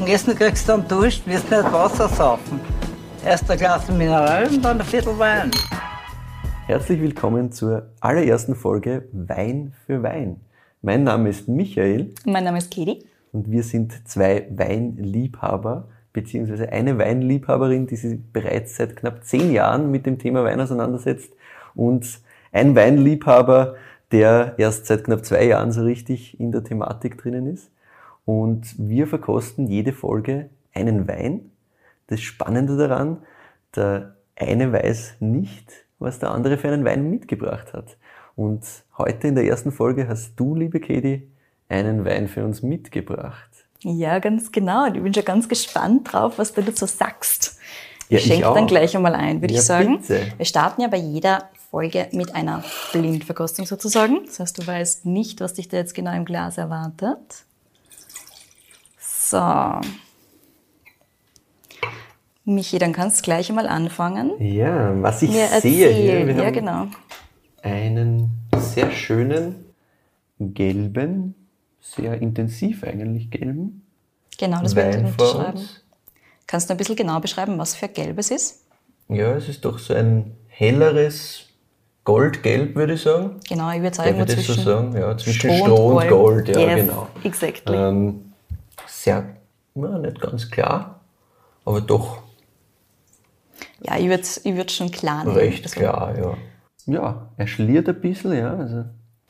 Zum Essen kriegst du dann Dusch, wirst nicht Wasser saufen. Erst ein Glas Mineral und dann ein Viertel Wein. Herzlich willkommen zur allerersten Folge Wein für Wein. Mein Name ist Michael. Mein Name ist Kedi. Und wir sind zwei Weinliebhaber, beziehungsweise eine Weinliebhaberin, die sich bereits seit knapp zehn Jahren mit dem Thema Wein auseinandersetzt und ein Weinliebhaber, der erst seit knapp zwei Jahren so richtig in der Thematik drinnen ist. Und wir verkosten jede Folge einen Wein. Das Spannende daran, der eine weiß nicht, was der andere für einen Wein mitgebracht hat. Und heute in der ersten Folge hast du, liebe Katie, einen Wein für uns mitgebracht. Ja, ganz genau. Ich bin schon ganz gespannt drauf, was du dazu sagst. Ja, ich schenke dann gleich einmal ein, würde ja, ich sagen. Bitte. Wir starten ja bei jeder Folge mit einer Blindverkostung sozusagen. Das heißt, du weißt nicht, was dich da jetzt genau im Glas erwartet. So. Michi, dann kannst du gleich einmal anfangen. Ja, was ich sehe hier, wir ja, genau. einen sehr schönen gelben, sehr intensiv eigentlich gelben. Genau, das Wein ich beschreiben. Kannst du ein bisschen genau beschreiben, was für gelb es ist? Ja, es ist doch so ein helleres Goldgelb, würde ich sagen. Genau, ich würde sagen, das so sagen? Ja, zwischen Stroh, Stroh und Gold, Gold. ja, yes, genau. Exactly. Ähm, sehr, ja, nicht ganz klar, aber doch. Ja, ich würde ich würd schon klar nehmen. Recht also. klar, ja. Ja, er schliert ein bisschen, ja. Also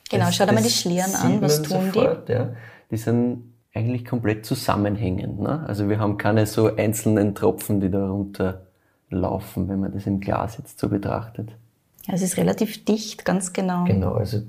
genau, das, schau dir mal die Schlieren an, was tun sofort, die? Ja. Die sind eigentlich komplett zusammenhängend. Ne? Also wir haben keine so einzelnen Tropfen, die da runterlaufen, wenn man das im Glas jetzt so betrachtet. Ja, es ist relativ dicht, ganz genau. Genau, also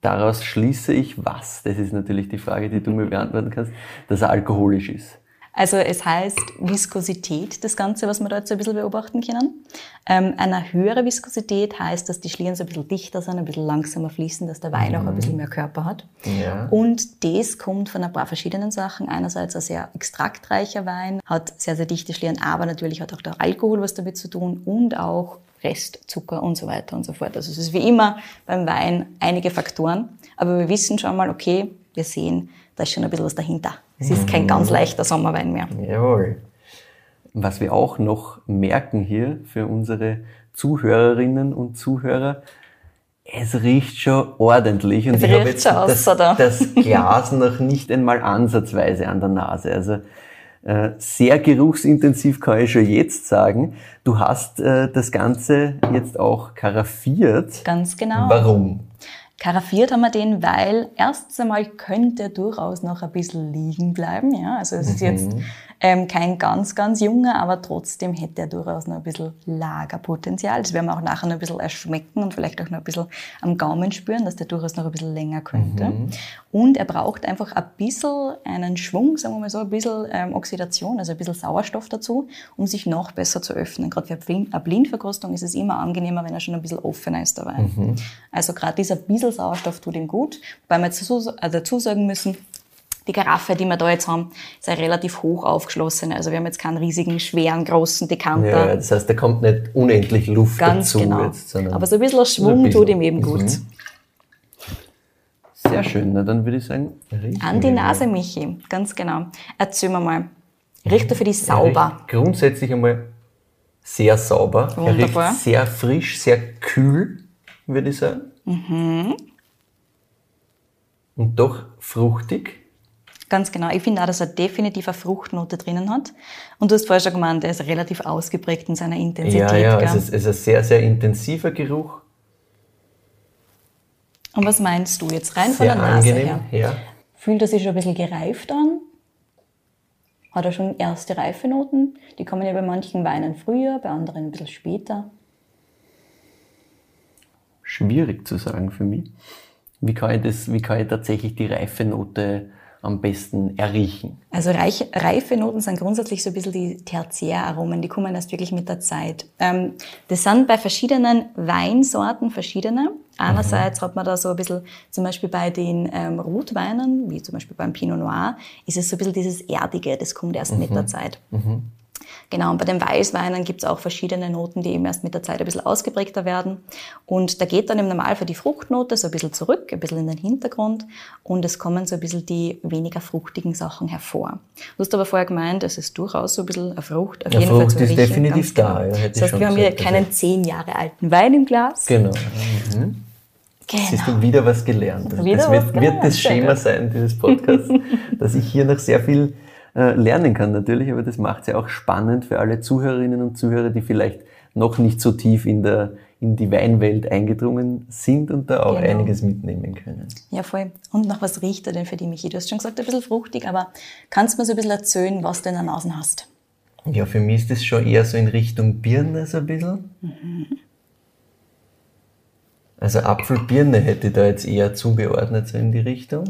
daraus schließe ich was? Das ist natürlich die Frage, die du mir beantworten kannst, dass er alkoholisch ist. Also es heißt Viskosität, das Ganze, was wir da jetzt so ein bisschen beobachten können. Ähm, eine höhere Viskosität heißt, dass die Schlieren so ein bisschen dichter sind, ein bisschen langsamer fließen, dass der Wein mhm. auch ein bisschen mehr Körper hat. Ja. Und das kommt von ein paar verschiedenen Sachen. Einerseits ein sehr extraktreicher Wein, hat sehr, sehr dichte Schlieren, aber natürlich hat auch der Alkohol was damit zu tun und auch Restzucker und so weiter und so fort. Also es ist wie immer beim Wein einige Faktoren, aber wir wissen schon mal, okay, wir sehen, da ist schon ein bisschen was dahinter. Es ist kein ganz mhm. leichter Sommerwein mehr. Jawohl. Was wir auch noch merken hier für unsere Zuhörerinnen und Zuhörer, es riecht schon ordentlich und es ich habe jetzt das, das Glas noch nicht einmal ansatzweise an der Nase. Also sehr geruchsintensiv kann ich schon jetzt sagen. Du hast äh, das Ganze jetzt auch karaffiert. Ganz genau. Warum? Karaffiert haben wir den, weil erstens einmal könnte er durchaus noch ein bisschen liegen bleiben. Ja? Also es ist jetzt mhm. ähm, kein ganz, ganz junger, aber trotzdem hätte er durchaus noch ein bisschen Lagerpotenzial. Das werden wir auch nachher noch ein bisschen erschmecken und vielleicht auch noch ein bisschen am Gaumen spüren, dass der durchaus noch ein bisschen länger könnte. Mhm. Und er braucht einfach ein bisschen einen Schwung, sagen wir mal so, ein bisschen ähm, Oxidation, also ein bisschen Sauerstoff dazu, um sich noch besser zu öffnen. Gerade für eine Blindverkostung ist es immer angenehmer, wenn er schon ein bisschen offener ist dabei. Mhm. Also gerade dieser bisschen bisschen Sauerstoff tut ihm gut. Wobei wir dazu, also dazu sagen müssen, die Karaffe, die wir da jetzt haben, ist eine relativ hoch aufgeschlossene. Also wir haben jetzt keinen riesigen, schweren, großen Dekanter. Ja, das heißt, da kommt nicht unendlich Luft Ganz dazu. Genau. Jetzt, Aber so ein bisschen Schwung bisschen. tut ihm eben gut. Mhm. Sehr schön, na dann würde ich sagen, An die Nase, Michi, ganz genau. Erzähl mir mal, riecht er für dich sauber? grundsätzlich einmal sehr sauber. Wunderbar. Er riecht sehr frisch, sehr kühl, würde ich sagen. Mhm. Und doch fruchtig. Ganz genau. Ich finde auch, dass er definitiv eine Fruchtnote drinnen hat. Und du hast vorher schon gemeint, er ist relativ ausgeprägt in seiner Intensität. Ja, ja, es ist, es ist ein sehr, sehr intensiver Geruch. Und was meinst du jetzt rein sehr von der Nase angenehm, her? Ja. Fühlt er sich schon ein bisschen gereift an? Hat er schon erste Reifenoten? Die kommen ja bei manchen Weinen früher, bei anderen ein bisschen später schwierig zu sagen für mich. Wie kann ich, das, wie kann ich tatsächlich die Reifenote am besten erriechen? Also reich, reife Noten sind grundsätzlich so ein bisschen die Tertiäraromen, die kommen erst wirklich mit der Zeit. Ähm, das sind bei verschiedenen Weinsorten verschiedene. Einerseits mhm. hat man da so ein bisschen, zum Beispiel bei den ähm, Rotweinen, wie zum Beispiel beim Pinot Noir, ist es so ein bisschen dieses Erdige, das kommt erst mhm. mit der Zeit. Mhm. Genau, und bei den Weißweinen gibt es auch verschiedene Noten, die eben erst mit der Zeit ein bisschen ausgeprägter werden. Und da geht dann im Normalfall die Fruchtnote so ein bisschen zurück, ein bisschen in den Hintergrund und es kommen so ein bisschen die weniger fruchtigen Sachen hervor. Du hast aber vorher gemeint, es ist durchaus so ein bisschen eine Frucht, auf Ja, jeden Frucht Fall zu ist riechen, definitiv da, genau. ja, das heißt, schon wir haben hier keinen zehn Jahre alten Wein im Glas. Genau. Mhm. Siehst du wieder was gelernt. Also Wieder das was wird, wird gelernt, das sehr Schema sein dieses Podcasts, dass ich hier noch sehr viel lernen kann natürlich, aber das macht es ja auch spannend für alle Zuhörerinnen und Zuhörer, die vielleicht noch nicht so tief in, der, in die Weinwelt eingedrungen sind und da auch Genau. einiges mitnehmen können. Ja, voll. Und nach was riecht er denn für die, Michi? Du hast schon gesagt, ein bisschen fruchtig, aber kannst du mir so ein bisschen erzählen, was du in der Nase hast? Ja, für mich ist das schon eher so in Richtung Birne so ein bisschen. Also Apfelbirne hätte ich da jetzt eher zugeordnet, so in die Richtung.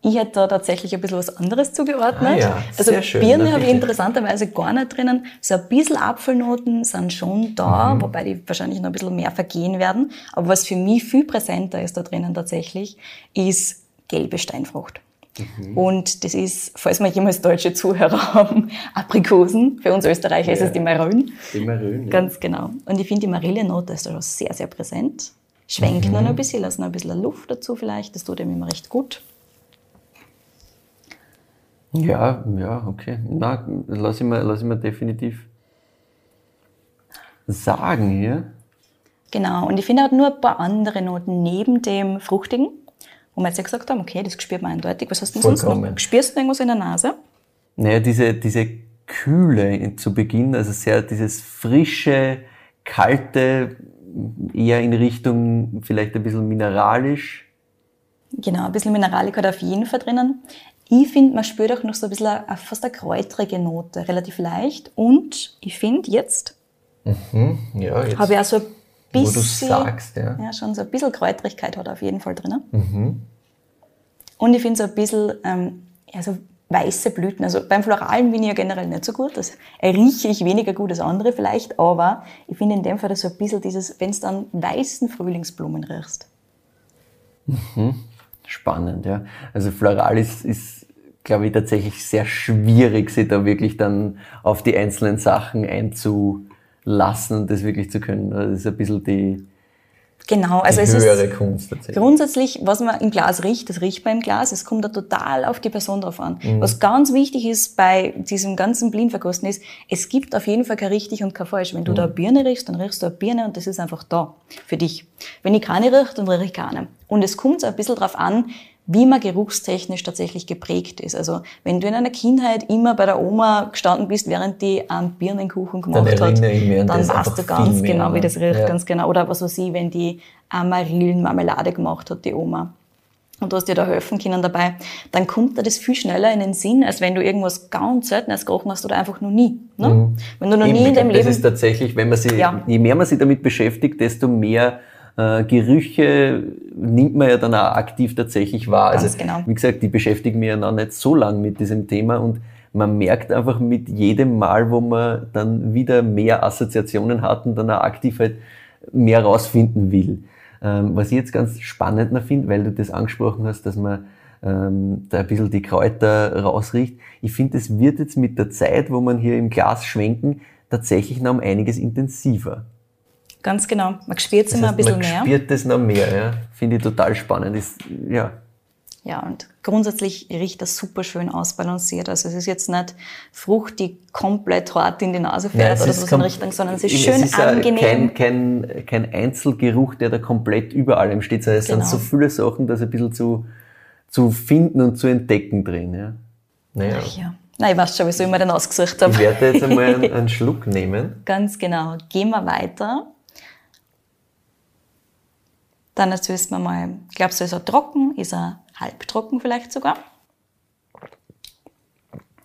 Ich hätte da tatsächlich ein bisschen was anderes zugeordnet. Ah ja, also schön, Birne habe ich interessanterweise gar nicht drinnen. So ein bisschen Apfelnoten sind schon da, Mhm. wobei die wahrscheinlich noch ein bisschen mehr vergehen werden. Aber was für mich viel präsenter ist da drinnen tatsächlich, ist gelbe Steinfrucht. Mhm. Und das ist, falls wir jemals deutsche Zuhörer haben, Aprikosen. Für uns Österreicher ist Ja. es die Maroon. Die Maroon, ja. Ganz genau. Und ich finde, die Marillenote ist da schon sehr, sehr präsent. Schwenkt Mhm. noch ein bisschen, lass noch ein bisschen Luft dazu vielleicht. Das tut ihm immer recht gut. Ja, ja, okay. Na, lass ich mir, lass ich mir definitiv sagen hier. Genau. Und ich finde, hat nur ein paar andere Noten neben dem Fruchtigen, wo wir jetzt ja gesagt haben, okay, das spürt man eindeutig. Was hast du denn sonst Vollkommen. noch? Spürst du irgendwas in der Nase? Naja, diese, diese Kühle zu Beginn, also sehr dieses frische, kalte, eher in Richtung vielleicht ein bisschen mineralisch. Genau, ein bisschen Mineralik hat auf jeden Fall drinnen. Ich finde, man spürt auch noch so ein bisschen eine, fast eine kräutrige Note, relativ leicht. Und ich finde, jetzt Ja, jetzt, habe ich auch so ein wo bisschen... du sagst, ja. Ja, schon so ein bisschen Kräutrigkeit hat er auf jeden Fall drinnen. Und ich finde so ein bisschen, ähm, ja, so weiße Blüten. Also beim Floralen bin ich ja generell nicht so gut. Das rieche ich weniger gut als andere vielleicht, aber ich finde in dem Fall so ein bisschen dieses, wenn es dann weißen Frühlingsblumen riechst. Spannend, ja. Also floral ist, ist glaube ich, tatsächlich sehr schwierig, sich da wirklich dann auf die einzelnen Sachen einzulassen und das wirklich zu können. Das ist ein bisschen die, Genau, also es höhere ist Kunst tatsächlich. grundsätzlich, was man im Glas riecht, das riecht man im Glas. Es kommt da total auf die Person drauf an. Mhm. Was ganz wichtig ist bei diesem ganzen Blindverkosten ist, es gibt auf jeden Fall kein richtig und kein falsch. Wenn du Mhm. da eine Birne riechst, dann riechst du eine Birne und das ist einfach da für dich. Wenn ich keine rieche, dann rieche ich keine. Und es kommt so ein bisschen drauf an, wie man geruchstechnisch tatsächlich geprägt ist. Also wenn du in einer Kindheit immer bei der Oma gestanden bist, während die einen Birnenkuchen gemacht hat, mich an dann weißt du ganz genau, wie ne? das riecht, Ja. ganz genau. Oder was weiß ich, wenn die Amarillenmarmelade gemacht hat, die Oma. Und du hast dir da helfen können dabei, dann kommt dir das viel schneller in den Sinn, als wenn du irgendwas ganz Seltenes gerochen hast oder einfach noch nie. Ne? Wenn du noch Eben, nie in deinem glaub, das Leben... ist tatsächlich, wenn man sich, Ja. je mehr man sich damit beschäftigt, desto mehr äh, Gerüche nimmt man ja dann auch aktiv tatsächlich wahr. Ganz also, genau. wie gesagt, die beschäftigen mich ja noch nicht so lang mit diesem Thema und man merkt einfach mit jedem Mal, wo man dann wieder mehr Assoziationen hat und dann auch aktiv halt mehr rausfinden will. Ähm, was ich jetzt ganz spannend noch finde, weil du das angesprochen hast, dass man ähm, da ein bisschen die Kräuter rausriecht. Ich finde, es wird jetzt mit der Zeit, wo man hier im Glas schwenken, tatsächlich noch um einiges intensiver. Ganz genau. Man spürt es immer heißt, ein bisschen man mehr. spürt das noch mehr, ja. Finde ich total spannend. Ist, ja. Ja, und grundsätzlich riecht das super schön ausbalanciert. Also es ist jetzt nicht Frucht, die komplett hart in die Nase Nein, fährt es oder ist so in Richtung, sondern es ist es schön ist auch angenehm. Kein, kein, kein Einzelgeruch, der da komplett über allem steht, sondern es Genau. sind so viele Sachen, das ein bisschen zu, zu finden und zu entdecken drin. Ja. Naja, Ach ja. Nein, ich weiß schon, wieso ich mir den ausgesucht habe. ich werde jetzt einmal einen, einen Schluck nehmen. Ganz genau. Gehen wir weiter. Dann erzählst du mir mal, glaubst du, ist er trocken? Ist er halbtrocken vielleicht sogar?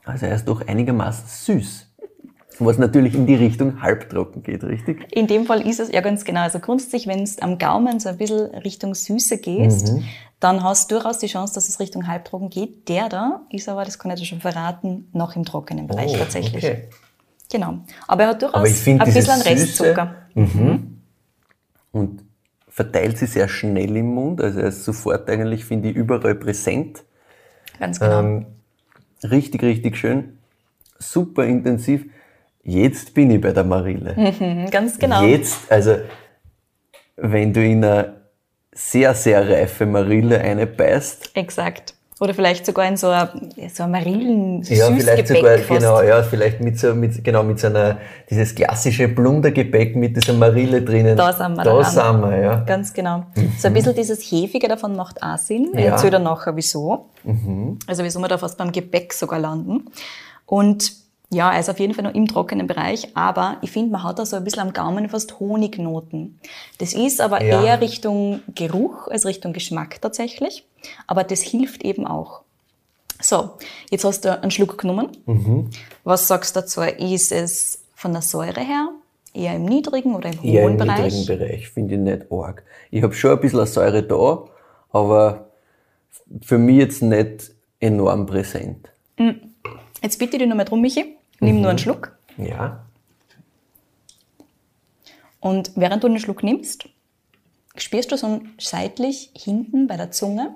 Also er ist doch einigermaßen süß. Was natürlich in die Richtung halbtrocken geht, richtig? In dem Fall ist es ja ganz genau. Also grundsätzlich, wenn es am Gaumen so ein bisschen Richtung Süße gehst, Mhm. dann hast du durchaus die Chance, dass es Richtung halbtrocken geht. Der da ist aber, das kann ich dir schon verraten, noch im trockenen Bereich Oh, tatsächlich. Okay. Genau. Aber er hat durchaus Aber ich finde ein bisschen Restzucker. Süße und verteilt sich sehr schnell im Mund. Also er ist sofort eigentlich, finde ich, überall präsent. Ganz genau. Ähm, richtig, richtig schön. super intensiv. Jetzt bin ich bei der Marille. Mhm, ganz genau. Jetzt, also wenn du in eine sehr, sehr reife Marille eine beißt, Exakt. Oder vielleicht sogar in so ein, so Marillen ja, vielleicht sogar, fast. genau, ja, vielleicht mit so, mit, genau, mit so einer, dieses klassische Plundergebäck mit dieser Marille drinnen. Da sind wir Da dran. sind wir, ja. Ganz genau. So ein bisschen dieses Hefige davon macht auch Sinn. Ich Ja. erzähle dann nachher, wieso. Also wieso wir da fast beim Gebäck sogar landen. Und ja, er ist auf jeden Fall noch im trockenen Bereich, aber ich finde, man hat da so ein bisschen am Gaumen fast Honignoten. Das ist aber Ja. eher Richtung Geruch als Richtung Geschmack tatsächlich. Aber das hilft eben auch. So, jetzt hast du einen Schluck genommen. Mhm. Was sagst du dazu? Ist es von der Säure her eher im niedrigen oder im hohen Eher im Bereich? niedrigen Bereich, finde ich nicht arg. Ich habe schon ein bisschen Säure da, aber für mich jetzt nicht enorm präsent. Jetzt bitte ich dich nochmal drum, Michi. Nimm nur einen Schluck. Ja. Und während du den Schluck nimmst, spürst du so seitlich hinten bei der Zunge,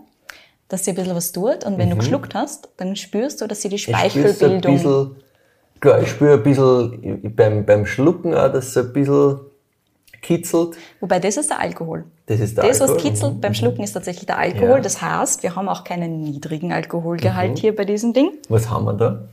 dass sie ein bisschen was tut. Und wenn du geschluckt hast, dann spürst du, dass sie die Ich Speichelbildung... bisschen, klar, ich spüre ein bisschen beim, beim Schlucken auch, dass es ein bisschen kitzelt. Wobei das ist der Alkohol. Das ist der Das, was Alkohol. Mhm. kitzelt beim Schlucken, ist tatsächlich der Alkohol. Ja. Das heißt, wir haben auch keinen niedrigen Alkoholgehalt Mhm. hier bei diesem Ding. Was haben wir da?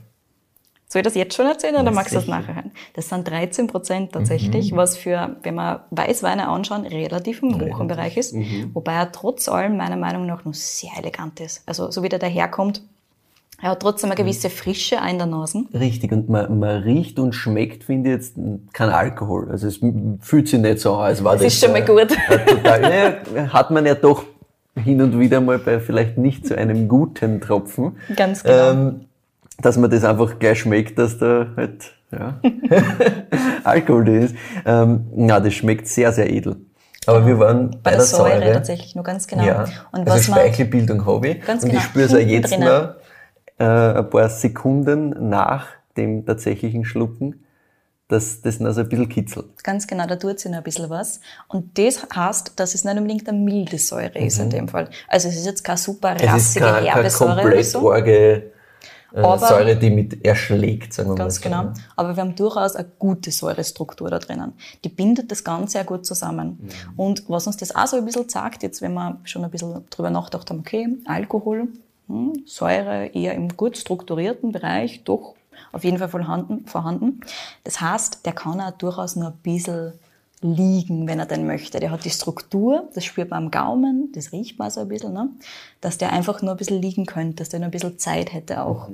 Soll ich das jetzt schon erzählen oder Na, magst du das nachher hören? Das sind 13 Prozent tatsächlich, Mhm. was für, wenn wir Weißweine anschauen, relativ im hohen Bereich ist. Mhm. Wobei er trotz allem meiner Meinung nach noch sehr elegant ist. Also so wie der daherkommt, er hat trotzdem eine gewisse Frische in der Nase. Richtig, und man, man riecht und schmeckt, finde ich jetzt, kein Alkohol. Also es fühlt sich nicht so an, als war das. ist schon mal äh, gut. Total, naja, hat man ja doch hin und wieder mal bei vielleicht nicht so einem guten Tropfen. Ganz genau. Ähm, dass man das einfach gleich schmeckt, dass da halt, ja, Alkohol drin ist. Ähm, na, das schmeckt sehr, sehr edel. Aber wir waren bei, Bei der der Säure, Säure. tatsächlich nur ganz genau. Ja. Und also was man, Speichelbildung habe ich. Ganz und genau, ich spüre es auch jetzt drinnen. noch äh, ein paar Sekunden nach dem tatsächlichen Schlucken, dass das noch so ein bisschen kitzelt. Ganz genau, da tut sich noch ein bisschen was. Und das heißt, dass es nicht unbedingt eine milde Säure ist in dem Fall. Also es ist jetzt keine super Mhm. Es ist rassige, keine, herbe keine Säure oder komplett so. arge Aber- Säure, die mit erschlägt, sagen wir Ganz mal so. genau. Aber wir haben durchaus eine gute Säurestruktur da drinnen. Die bindet das Ganze sehr gut zusammen. Mhm. Und was uns das auch so ein bisschen sagt, jetzt wenn wir schon ein bisschen drüber nachgedacht haben, okay, Alkohol, hm, Säure eher im gut strukturierten Bereich, doch auf jeden Fall vorhanden. vorhanden. Das heißt, der kann auch durchaus noch ein bisschen liegen, wenn er denn möchte. Der hat die Struktur, das spürt man am Gaumen, das riecht man so ein bisschen, ne? dass der einfach nur ein bisschen liegen könnte, dass der noch ein bisschen Zeit hätte auch.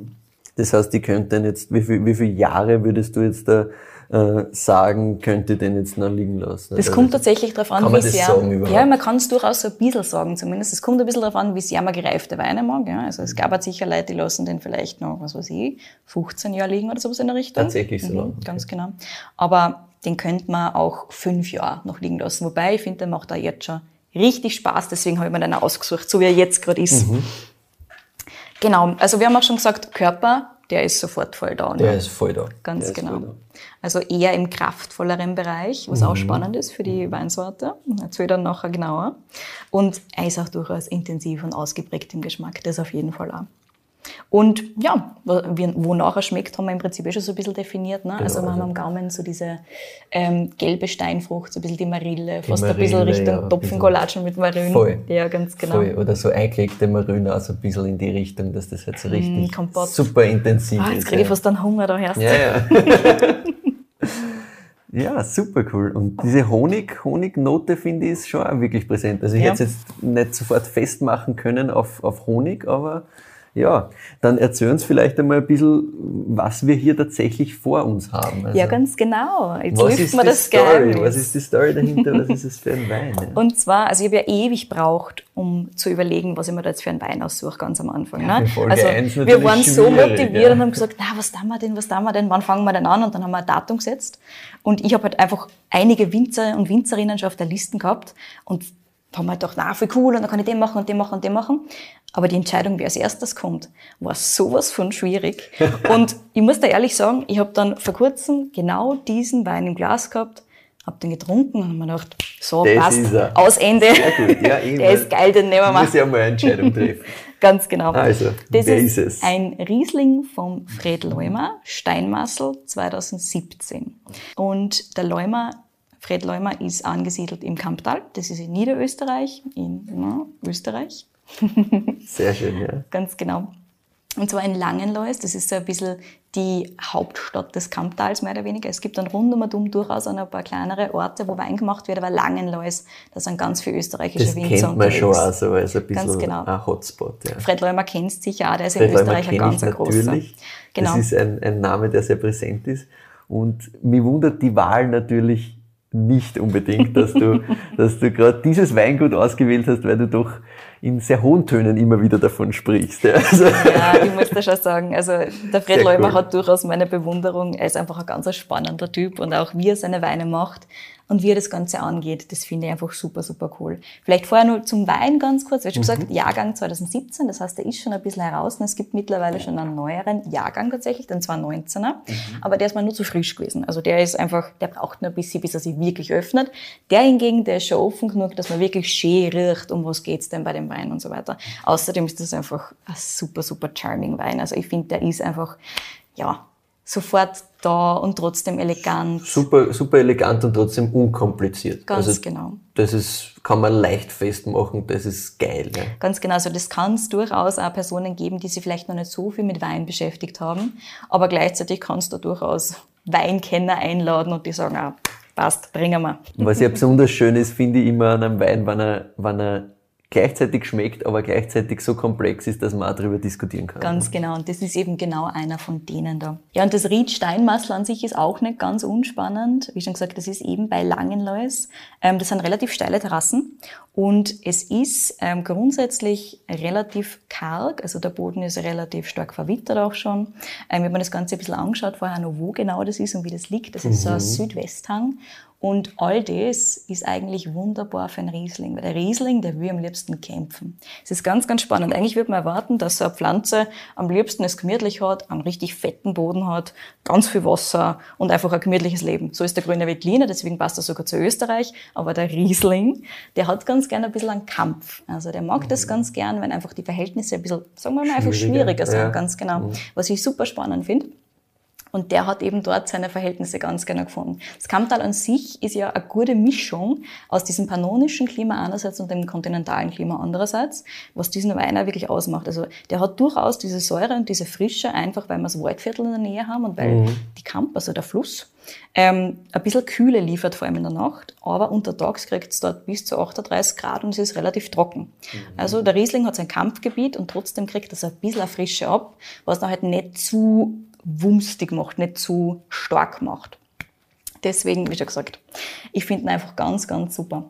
Das heißt, die könnten jetzt, wie, viel, wie viele Jahre würdest du jetzt da äh, sagen, könnte den jetzt noch liegen lassen? Das Also kommt tatsächlich darauf an, wie sehr. ja, man kann es durchaus so ein bisschen sagen, zumindest. Es kommt ein bisschen darauf an, wie sehr man gereifte Weine mag. Ja. Also es gab halt sicher Leute, die lassen den vielleicht noch, was weiß ich, 15 Jahre liegen oder sowas in der Richtung. Tatsächlich so lang, Mhm, ganz genau. Aber den könnte man auch fünf Jahre noch liegen lassen. Wobei, ich finde, der macht da jetzt schon richtig Spaß. Deswegen habe ich mir den ausgesucht, so wie er jetzt gerade ist. Mhm. Genau. Also wir haben auch schon gesagt, Körper, der ist sofort voll da. Ne? Der ist voll da. Ganz Der genau. da. Also eher im kraftvolleren Bereich, was Mhm. auch spannend ist für die Weinsorte. Erzähl dann nachher genauer. Und er ist auch durchaus intensiv und ausgeprägt im Geschmack, das auf jeden Fall auch. Und ja, wonach er schmeckt, haben wir im Prinzip eh schon so ein bisschen definiert. Ne? also wir haben also- am Gaumen so diese ähm, gelbe Steinfrucht, so ein bisschen die Marille, fast ein Marille, bisschen Richtung ja, ein Topfencollagen mit Marillen. Voll. Ja, ganz genau. Voll. Oder so eingelegte Marine auch so ein bisschen in die Richtung, dass das halt so richtig Kompott. super intensiv Ah, ist. jetzt kriege ich ja. fast einen Hunger da erst. Ja, ja. ja, super cool. Und diese Honig, Honignote finde ich ist schon auch wirklich präsent. Also ich Ja. hätte es jetzt nicht sofort festmachen können auf, auf Honig, aber ja, dann erzähl uns vielleicht einmal ein bisschen, was wir hier tatsächlich vor uns haben. Also, Ja, ganz genau. Jetzt was ist wir die das Story? Geheimnis. Was ist die Story dahinter? Was ist es für ein Wein? Ja. Und zwar, also ich habe ja ewig braucht, um zu überlegen, was ich mir da jetzt für einen Wein aussuche, ganz am Anfang. Ja, ne? Folge also wir waren so motiviert ja. und haben gesagt, na, was tun wir denn, was tun wir denn, wann fangen wir denn an? Und dann haben wir ein Datum gesetzt. Und ich habe halt einfach einige Winzer und Winzerinnen schon auf der Liste gehabt und haben halt gedacht, na, voll cool, und dann kann ich den machen und den machen und den machen. Aber die Entscheidung, wer als erstes kommt, war sowas von schwierig. Und ich muss da ehrlich sagen, ich habe dann vor kurzem genau diesen Wein im Glas gehabt, habe den getrunken und habe mir gedacht, so, Das passt, ist aus Ende. Sehr gut, ja. Der ist geil, den nehmen wir mal. muss ja mal eine Entscheidung treffen. Ganz genau. Also, das ist es? ein Riesling vom Fred Leumer, Steinmassel 2017. Und der Leumer, Fred Leumer ist angesiedelt im Kamptal, das ist in Niederösterreich, in ja, Österreich. Sehr schön, ja. Ganz genau. Und zwar in Langenlois, das ist so ein bisschen die Hauptstadt des Kamptals, mehr oder weniger. Es gibt dann rund um und um durchaus auch noch ein paar kleinere Orte, wo Wein gemacht wird, aber Langenlois, da sind ganz viele österreichische Das Winzer kennt man schon unterwegs. auch so als ein bisschen Ganz genau. ein Hotspot. Ja. Fred Leumer kennt sicher auch, der ist in Fred Leumer Österreich ein ganz großer. Genau. Das ist ein, ein Name, der sehr präsent ist. Und mich wundert die Wahl natürlich nicht unbedingt, dass du, dass du gerade dieses Weingut ausgewählt hast, weil du doch in sehr hohen Tönen immer wieder davon sprichst. Ja. Also, Ja, ich muss da schon sagen, also der Fred Sehr Leumer cool. hat durchaus meine Bewunderung. Er ist einfach ein ganz spannender Typ und auch wie er seine Weine macht und wie er das Ganze angeht, das finde ich einfach super, super cool. Vielleicht vorher nur zum Wein ganz kurz. Wie schon gesagt, Jahrgang 2017, das heißt, der ist schon ein bisschen heraus und es gibt mittlerweile schon einen neueren Jahrgang tatsächlich, den 2019er, aber der ist mal nur zu frisch gewesen. Also der ist einfach, der braucht nur ein bisschen, bis er sich wirklich öffnet. Der hingegen, der ist schon offen genug, dass man wirklich schön riecht, um was geht's denn bei dem Wein und so weiter. Außerdem ist das einfach ein super, super charming Wein. Also ich finde, der ist einfach, ja, sofort da und trotzdem elegant. super, super elegant und trotzdem unkompliziert. Ganz also, genau. Das ist, kann man leicht festmachen, das ist geil. Ja. Ganz genau. Also das kann es durchaus auch Personen geben, die sich vielleicht noch nicht so viel mit Wein beschäftigt haben. Aber gleichzeitig kannst du durchaus Weinkenner einladen und die sagen, ah, passt, bringen wir. Was ja besonders schön ist, finde ich immer an einem Wein, wenn er, wenn er gleichzeitig schmeckt, aber gleichzeitig so komplex ist, dass man auch darüber diskutieren kann. Ganz genau. Und das ist eben genau einer von denen da. Ja, und das Ried Steinmassel an sich ist auch nicht ganz unspannend. Wie schon gesagt, das ist eben bei Langenlois. Ähm, das sind relativ steile Terrassen. Und es ist ähm, grundsätzlich relativ karg. Also der Boden ist relativ stark verwittert auch schon. Ähm, ich habe mir das Ganze ein bisschen angeschaut vorher noch, wo genau das ist und wie das liegt. Das ist so ein Südwesthang. Und all das ist eigentlich wunderbar für einen Riesling, weil der Riesling, der will am liebsten kämpfen. Es ist ganz, ganz spannend. Eigentlich würde man erwarten, dass so eine Pflanze am liebsten es gemütlich hat, einen richtig fetten Boden hat, ganz viel Wasser und einfach ein gemütliches Leben. So ist der grüne Veltliner, deswegen passt er sogar zu Österreich. Aber der Riesling, der hat ganz gerne ein bisschen einen Kampf. Also der mag das ganz gern, wenn einfach die Verhältnisse ein bisschen, sagen wir mal, einfach Schwieriger, schwieriger sind. ja. Ganz genau. Was ich super spannend finde. Und der hat eben dort seine Verhältnisse ganz genau gefunden. Das Kamptal an sich ist ja eine gute Mischung aus diesem pannonischen Klima einerseits und dem kontinentalen Klima andererseits, was diesen Wein auch wirklich ausmacht. Also der hat durchaus diese Säure und diese Frische, einfach weil wir das Waldviertel in der Nähe haben und weil die Kamp, also der Fluss, ähm, ein bisschen Kühle liefert, vor allem in der Nacht, aber untertags kriegt es dort bis zu 38 Grad und es ist relativ trocken. Also der Riesling hat sein Kampfgebiet und trotzdem kriegt das ein bisschen Frische ab, was dann halt nicht zu wumstig macht, nicht zu stark macht. Deswegen, wie schon gesagt, ich finde ihn einfach ganz, ganz super.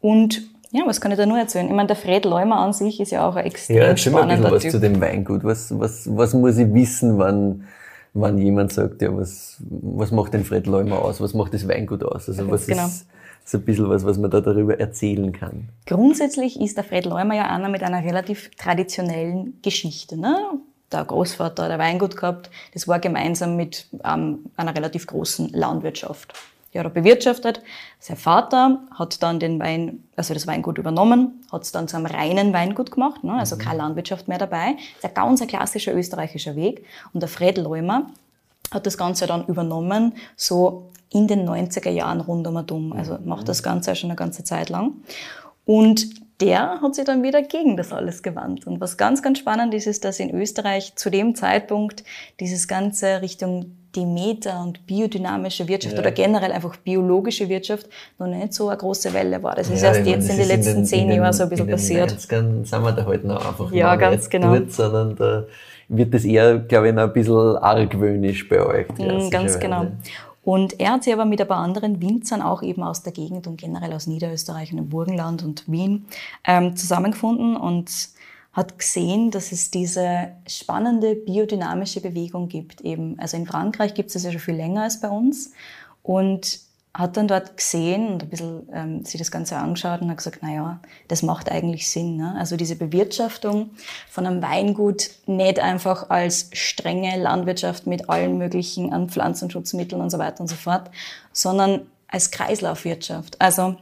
Und ja, was kann ich da nur erzählen? Ich meine, der Fred Leumer an sich ist ja auch ein extrem Ja, erzähl mal ein spannender bisschen was zu Typ. dem Weingut. Was, was, was muss ich wissen, wann, wann jemand sagt, ja, was, was macht den Fred Leumer aus? Was macht das Weingut aus? Also, was genau. ist, ist ein bisschen was, was man da darüber erzählen kann? Grundsätzlich ist der Fred Leumer ja einer mit einer relativ traditionellen Geschichte. Ne? Der Großvater hat ein Weingut gehabt, das war gemeinsam mit ähm, einer relativ großen Landwirtschaft. Die hat er bewirtschaftet. Sein Vater hat dann den Wein, also das Weingut übernommen, hat es dann zu einem reinen Weingut gemacht, ne? also keine Landwirtschaft mehr dabei. Das ist ein ganz ein klassischer österreichischer Weg. Und der Fred Leumer hat das Ganze dann übernommen, so in den 90er Jahren rund um und. Also macht das Ganze schon eine ganze Zeit lang. Und der hat sich dann wieder gegen das alles gewandt. Und was ganz, ganz spannend ist, ist, dass in Österreich zu dem Zeitpunkt dieses ganze Richtung Demeter und biodynamische Wirtschaft Ja. oder generell einfach biologische Wirtschaft noch nicht so eine große Welle war. Das ist Ja, erst meine, jetzt das in den letzten den- zehn in Jahren so ein bisschen in den passiert. 90ern sind wir da halt noch einfach Ja, ganz nicht genau. dort, sondern da wird das eher, glaube ich, noch ein bisschen argwöhnisch bei euch. Mm, Ganz genau. Und er hat sich aber mit ein paar anderen Winzern auch eben aus der Gegend und generell aus Niederösterreich und dem Burgenland und Wien ähm, zusammengefunden und hat gesehen, dass es diese spannende biodynamische Bewegung gibt. Eben, also in Frankreich gibt es das ja schon viel länger als bei uns und hat dann dort gesehen und ein bisschen ähm, sich das Ganze angeschaut und hat gesagt, na ja, das macht eigentlich Sinn. Ne? Also diese Bewirtschaftung von einem Weingut nicht einfach als strenge Landwirtschaft mit allen möglichen an Pflanzenschutzmitteln und so weiter und so fort, sondern als Kreislaufwirtschaft. Also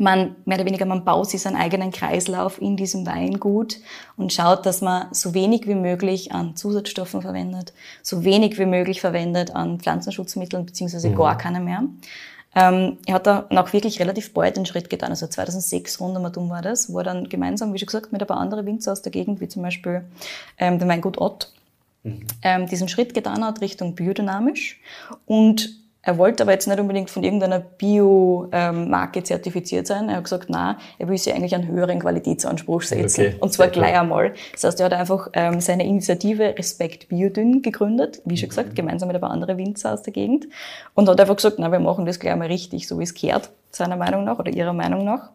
man mehr oder weniger, man baut sich seinen eigenen Kreislauf in diesem Weingut und schaut, dass man so wenig wie möglich an Zusatzstoffen verwendet, so wenig wie möglich verwendet an Pflanzenschutzmitteln, beziehungsweise mhm. gar keine mehr. Ähm, er hat da auch wirklich relativ bald den Schritt getan. Also 2006 rund um war das, wo er dann gemeinsam, wie schon gesagt, mit ein paar anderen Winzer aus der Gegend, wie zum Beispiel ähm, dem Weingut Ott, mhm. ähm, diesen Schritt getan hat Richtung biodynamisch und er wollte aber jetzt nicht unbedingt von irgendeiner Bio-Marke zertifiziert sein. Er hat gesagt, na, er will sich eigentlich einen höheren Qualitätsanspruch setzen. Okay, und zwar gleich einmal. Das heißt, er hat einfach ähm, seine Initiative Respekt Biodyn gegründet, wie schon gesagt, gemeinsam mit ein paar anderen Winzer aus der Gegend. Und hat einfach gesagt, na, wir machen das gleich einmal richtig, so wie es kehrt, seiner Meinung nach oder ihrer Meinung nach.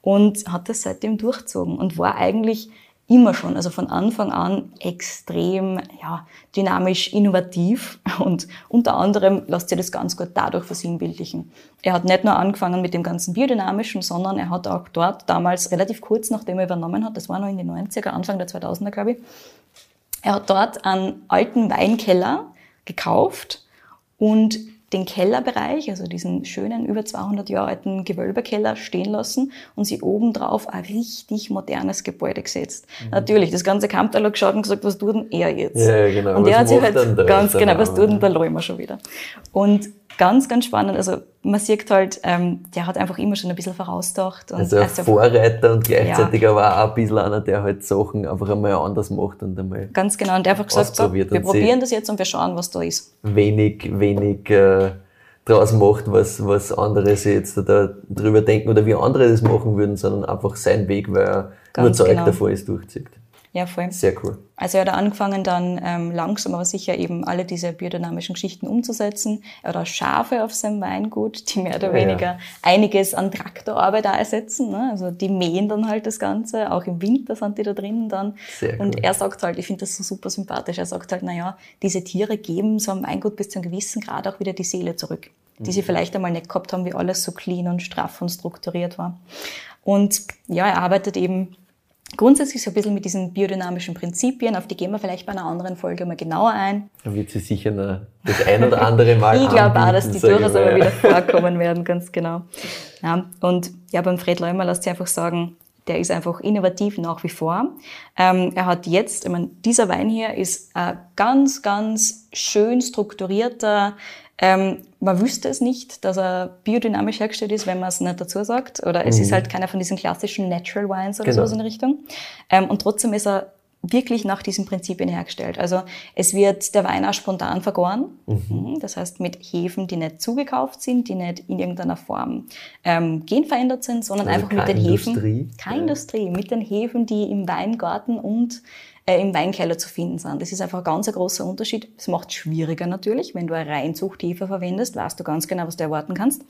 Und hat das seitdem durchzogen und war eigentlich immer schon, also von Anfang an extrem ja, dynamisch, innovativ und unter anderem lässt sich das ganz gut dadurch versinnbildlichen. Er hat nicht nur angefangen mit dem ganzen Biodynamischen, sondern er hat auch dort damals relativ kurz nachdem er übernommen hat, das war noch in den 90er, Anfang der 2000er glaube ich, er hat dort einen alten Weinkeller gekauft und den Kellerbereich, also diesen schönen, über 200 Jahre alten Gewölbekeller stehen lassen und sie obendrauf ein richtig modernes Gebäude gesetzt. Mhm. Natürlich, das ganze Kamptal hat geschaut und gesagt, was tut denn er jetzt? Ja, genau. Und er hat sich halt ganz genau, was tut denn der Leumer schon wieder? Und ganz, ganz spannend. Also man sieht halt, ähm, der hat einfach immer schon ein bisschen vorausgedacht. Und also ein also, Vorreiter und gleichzeitig ja. aber auch ein bisschen einer, der halt Sachen einfach einmal anders macht und einmal Ganz genau. Und der einfach gesagt so, wir probieren das jetzt und wir schauen, was da ist. Wenig, wenig äh, draus macht, was, was andere sich jetzt da drüber denken oder wie andere das machen würden, sondern einfach seinen Weg, weil er ganz überzeugt genau. davon ist, durchzieht. Ja, voll. Sehr cool. Also er hat angefangen dann ähm, langsam aber sicher eben alle diese biodynamischen Geschichten umzusetzen. Er hat auch Schafe auf seinem Weingut, die mehr oder weniger ja. einiges an Traktorarbeit ersetzen. Ne? Also die mähen dann halt das Ganze, auch im Winter sind die da drinnen dann. Sehr cool. Und er sagt halt, ich finde das so super sympathisch, er sagt halt, naja, diese Tiere geben so einem Weingut bis zu einem gewissen Grad auch wieder die Seele zurück, die mhm. sie vielleicht einmal nicht gehabt haben, wie alles so clean und straff und strukturiert war. Und ja, er arbeitet eben grundsätzlich so ein bisschen mit diesen biodynamischen Prinzipien, auf die gehen wir vielleicht bei einer anderen Folge mal genauer ein. Da wird sie sicher noch das ein oder andere Mal Ich glaube auch, dass die durchaus aber wieder vorkommen werden, ganz genau. Ja, und ja, beim Fred Leumer lässt sich einfach sagen, der ist einfach innovativ nach wie vor. Ähm, er hat jetzt, ich meine, dieser Wein hier ist ein ganz, ganz schön strukturierter, ähm, man wüsste es nicht, dass er biodynamisch hergestellt ist, wenn man es nicht dazu sagt. Oder es mhm. ist halt keiner von diesen klassischen Natural Wines oder genau. sowas in Richtung. Ähm, und trotzdem ist er wirklich nach diesen Prinzipien hergestellt. Also es wird der Wein auch spontan vergoren. Mhm. mhm. Das heißt mit Hefen, die nicht zugekauft sind, die nicht in irgendeiner Form ähm, genverändert sind, sondern also einfach mit den Industrie. Hefen. Keine ja. Industrie. Mit den Hefen, die im Weingarten und äh, im Weinkeller zu finden sind. Das ist einfach ein ganz großer Unterschied. Es macht es schwieriger natürlich, wenn du eine Reinzuchthefe verwendest, weißt du ganz genau, was du erwarten kannst.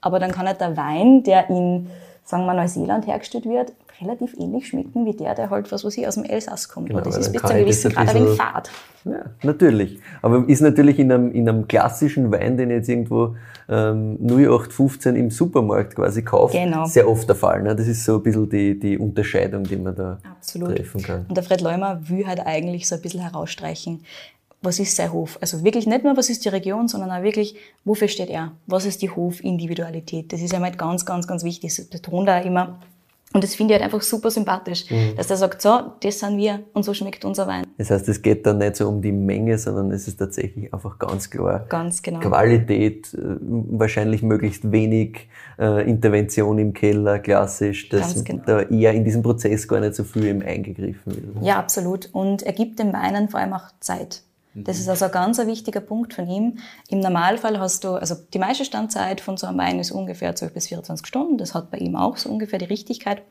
Aber dann kann halt der Wein, der in, sagen wir, Neuseeland hergestellt wird, relativ ähnlich schmecken wie der, der halt, was weiß ich, aus dem Elsass kommt. Genau, das ist bis zu einem gewissen Grad ein wenig fad. Ja, natürlich. Aber ist natürlich in einem, in einem klassischen Wein, den ich jetzt irgendwo ähm, 0815 im Supermarkt quasi kauft, genau. sehr oft der Fall. Ne? Das ist so ein bisschen die, die Unterscheidung, die man da Absolut. treffen kann. Und der Fred Leumer will halt eigentlich so ein bisschen herausstreichen, was ist sein Hof? Also wirklich nicht nur, was ist die Region, sondern auch wirklich, wofür steht er? Was ist die Hofindividualität? Das ist einmal ganz, ganz, ganz wichtig. Das betont er immer und das finde ich halt einfach super sympathisch, mhm. dass er sagt, so, das sind wir und so schmeckt unser Wein. Das heißt, es geht dann nicht so um die Menge, sondern es ist tatsächlich einfach ganz klar ganz genau. Qualität, äh, wahrscheinlich möglichst wenig äh, Intervention im Keller, klassisch, dass genau. da eher in diesem Prozess gar nicht so viel im eingegriffen wird. Ja, absolut. Und er gibt dem Weinen vor allem auch Zeit. Das ist also ein ganz wichtiger Punkt von ihm. Im Normalfall hast du, also die meiste Standzeit von so einem Wein ist ungefähr 12 bis 24 Stunden. Das hat bei ihm auch so ungefähr die Richtigkeit.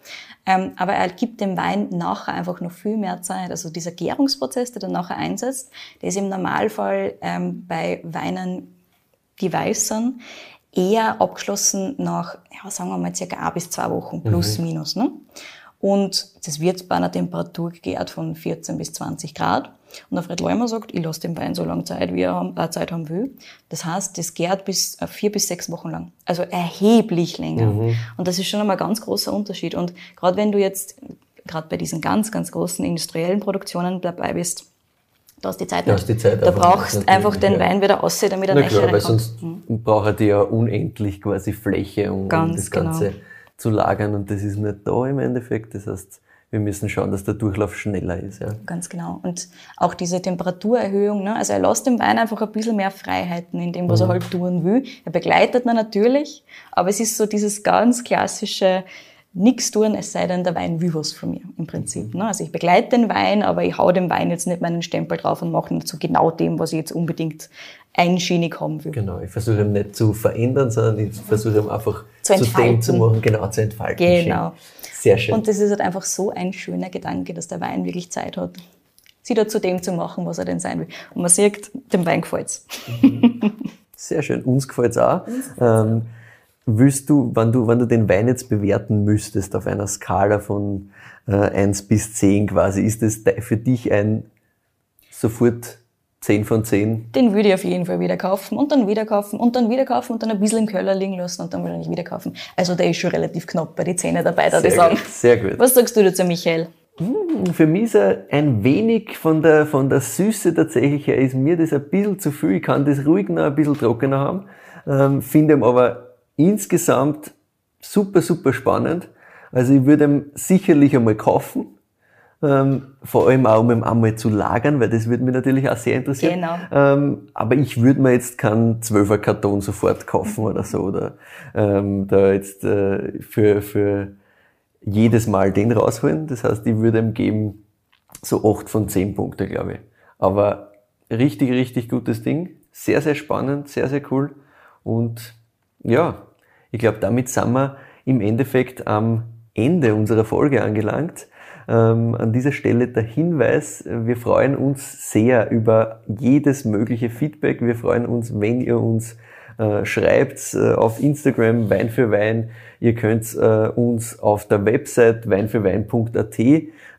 Ähm, aber er gibt dem Wein nachher einfach noch viel mehr Zeit. Also dieser Gärungsprozess, der dann nachher einsetzt, der ist im Normalfall ähm, bei Weinen, die weiß sind, eher abgeschlossen nach, ja, sagen wir mal, circa ein bis zwei Wochen, plus, mhm. minus. Ne? Und das wird bei einer Temperatur gegärt von 14 bis 20 Grad. Und der Fred Leumer sagt, ich lasse dem Wein so lange Zeit, wie er äh, Zeit haben will. Das heißt, das gärt bis äh, vier bis sechs Wochen lang. Also erheblich länger. Mhm. Und das ist schon einmal ein ganz großer Unterschied. Und gerade wenn du jetzt, gerade bei diesen ganz, ganz großen industriellen Produktionen dabei bist, da hast die Zeit nicht. Die Zeit da brauchst einfach den ja. Wein wieder aussehen, damit er nicht klar, weil sonst mhm. braucht er ja unendlich quasi Fläche, um, ganz das Ganze genau zu lagern und das ist nicht da im Endeffekt. Das heißt, wir müssen schauen, dass der Durchlauf schneller ist. Ja. Ganz genau. Und auch diese Temperaturerhöhung, ne? also er lässt dem Wein einfach ein bisschen mehr Freiheiten in dem, was mhm. er halt tun will. Er begleitet ihn natürlich, aber es ist so dieses ganz klassische, nichts tun, es sei denn, der Wein will was von mir, im Prinzip. Ne? Also ich begleite den Wein, aber ich hau dem Wein jetzt nicht meinen Stempel drauf und mache nicht so genau dem, was ich jetzt unbedingt einschienig haben will. Genau, ich versuche ihn nicht zu verändern, sondern ich versuche ihn einfach zu, zu dem zu machen, genau, zu entfalten. Genau. Sehr schön. Und das ist halt einfach so ein schöner Gedanke, dass der Wein wirklich Zeit hat, sich da zu dem zu machen, was er denn sein will. Und man sieht, dem Wein gefällt's. Sehr schön, uns gefällt's auch. Ähm, willst du, wenn du, wenn du den Wein jetzt bewerten müsstest auf einer Skala von äh, 1 bis 10 quasi, ist das für dich ein sofort 10 von 10? Den würde ich auf jeden Fall wieder kaufen und dann wieder kaufen und dann wieder kaufen und dann ein bisschen im Keller liegen lassen und dann wahrscheinlich wieder kaufen. Also der ist schon relativ knapp bei den Zähne dabei, da die sagen. Sehr gut. Was sagst du dazu, Michael? Hm, für mich ist er ein wenig von der, von der Süße tatsächlich her, ist mir das ein bisschen zu viel. Ich kann das ruhig noch ein bisschen trockener haben, ähm, finde ihn aber insgesamt super, super spannend. Also ich würde ihn sicherlich einmal kaufen. Ähm, vor allem auch, um ihn einmal zu lagern, weil das würde mich natürlich auch sehr interessieren. Genau. Ähm, aber ich würde mir jetzt keinen 12er Karton sofort kaufen oder so, oder ähm, da jetzt äh, für, für jedes Mal den rausholen. Das heißt, ich würde ihm geben so 8 von 10 Punkte, glaube ich. Aber richtig, richtig gutes Ding. Sehr, sehr spannend, sehr, sehr cool. Und ja, ich glaube, damit sind wir im Endeffekt am Ende unserer Folge angelangt. Ähm, an dieser Stelle der Hinweis, wir freuen uns sehr über jedes mögliche Feedback. Wir freuen uns, wenn ihr uns äh, schreibt äh, auf Instagram Wein für Wein. Ihr könnt äh, uns auf der Website weinfürwein.at,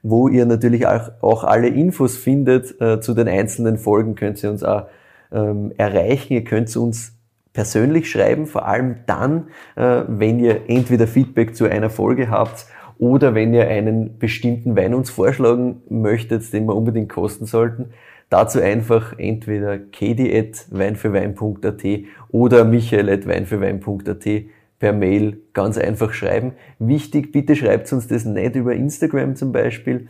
wo ihr natürlich auch, auch alle Infos findet äh, zu den einzelnen Folgen, könnt ihr uns auch ähm, erreichen. Ihr könnt uns persönlich schreiben, vor allem dann, äh, wenn ihr entweder Feedback zu einer Folge habt oder wenn ihr einen bestimmten Wein uns vorschlagen möchtet, den wir unbedingt kosten sollten. Dazu einfach entweder kedi.weinfürwein.at oder michael.weinfürwein.at per Mail ganz einfach schreiben. Wichtig, bitte schreibt uns das nicht über Instagram zum Beispiel,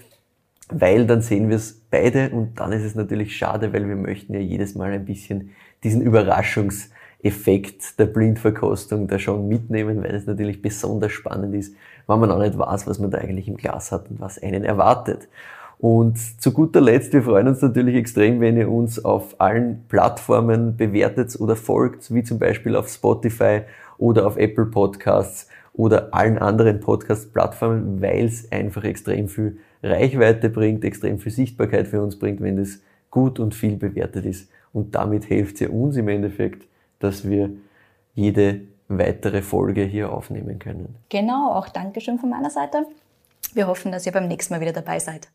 weil dann sehen wir es beide und dann ist es natürlich schade, weil wir möchten ja jedes Mal ein bisschen diesen Überraschungs- Effekt der Blindverkostung da schon mitnehmen, weil es natürlich besonders spannend ist, wenn man auch nicht weiß, was man da eigentlich im Glas hat und was einen erwartet. Und zu guter Letzt, wir freuen uns natürlich extrem, wenn ihr uns auf allen Plattformen bewertet oder folgt, wie zum Beispiel auf Spotify oder auf Apple Podcasts oder allen anderen Podcast-Plattformen, weil es einfach extrem viel Reichweite bringt, extrem viel Sichtbarkeit für uns bringt, wenn das gut und viel bewertet ist. Und damit hilft ihr uns im Endeffekt, dass wir jede weitere Folge hier aufnehmen können. Genau, auch Dankeschön von meiner Seite. Wir hoffen, dass ihr beim nächsten Mal wieder dabei seid.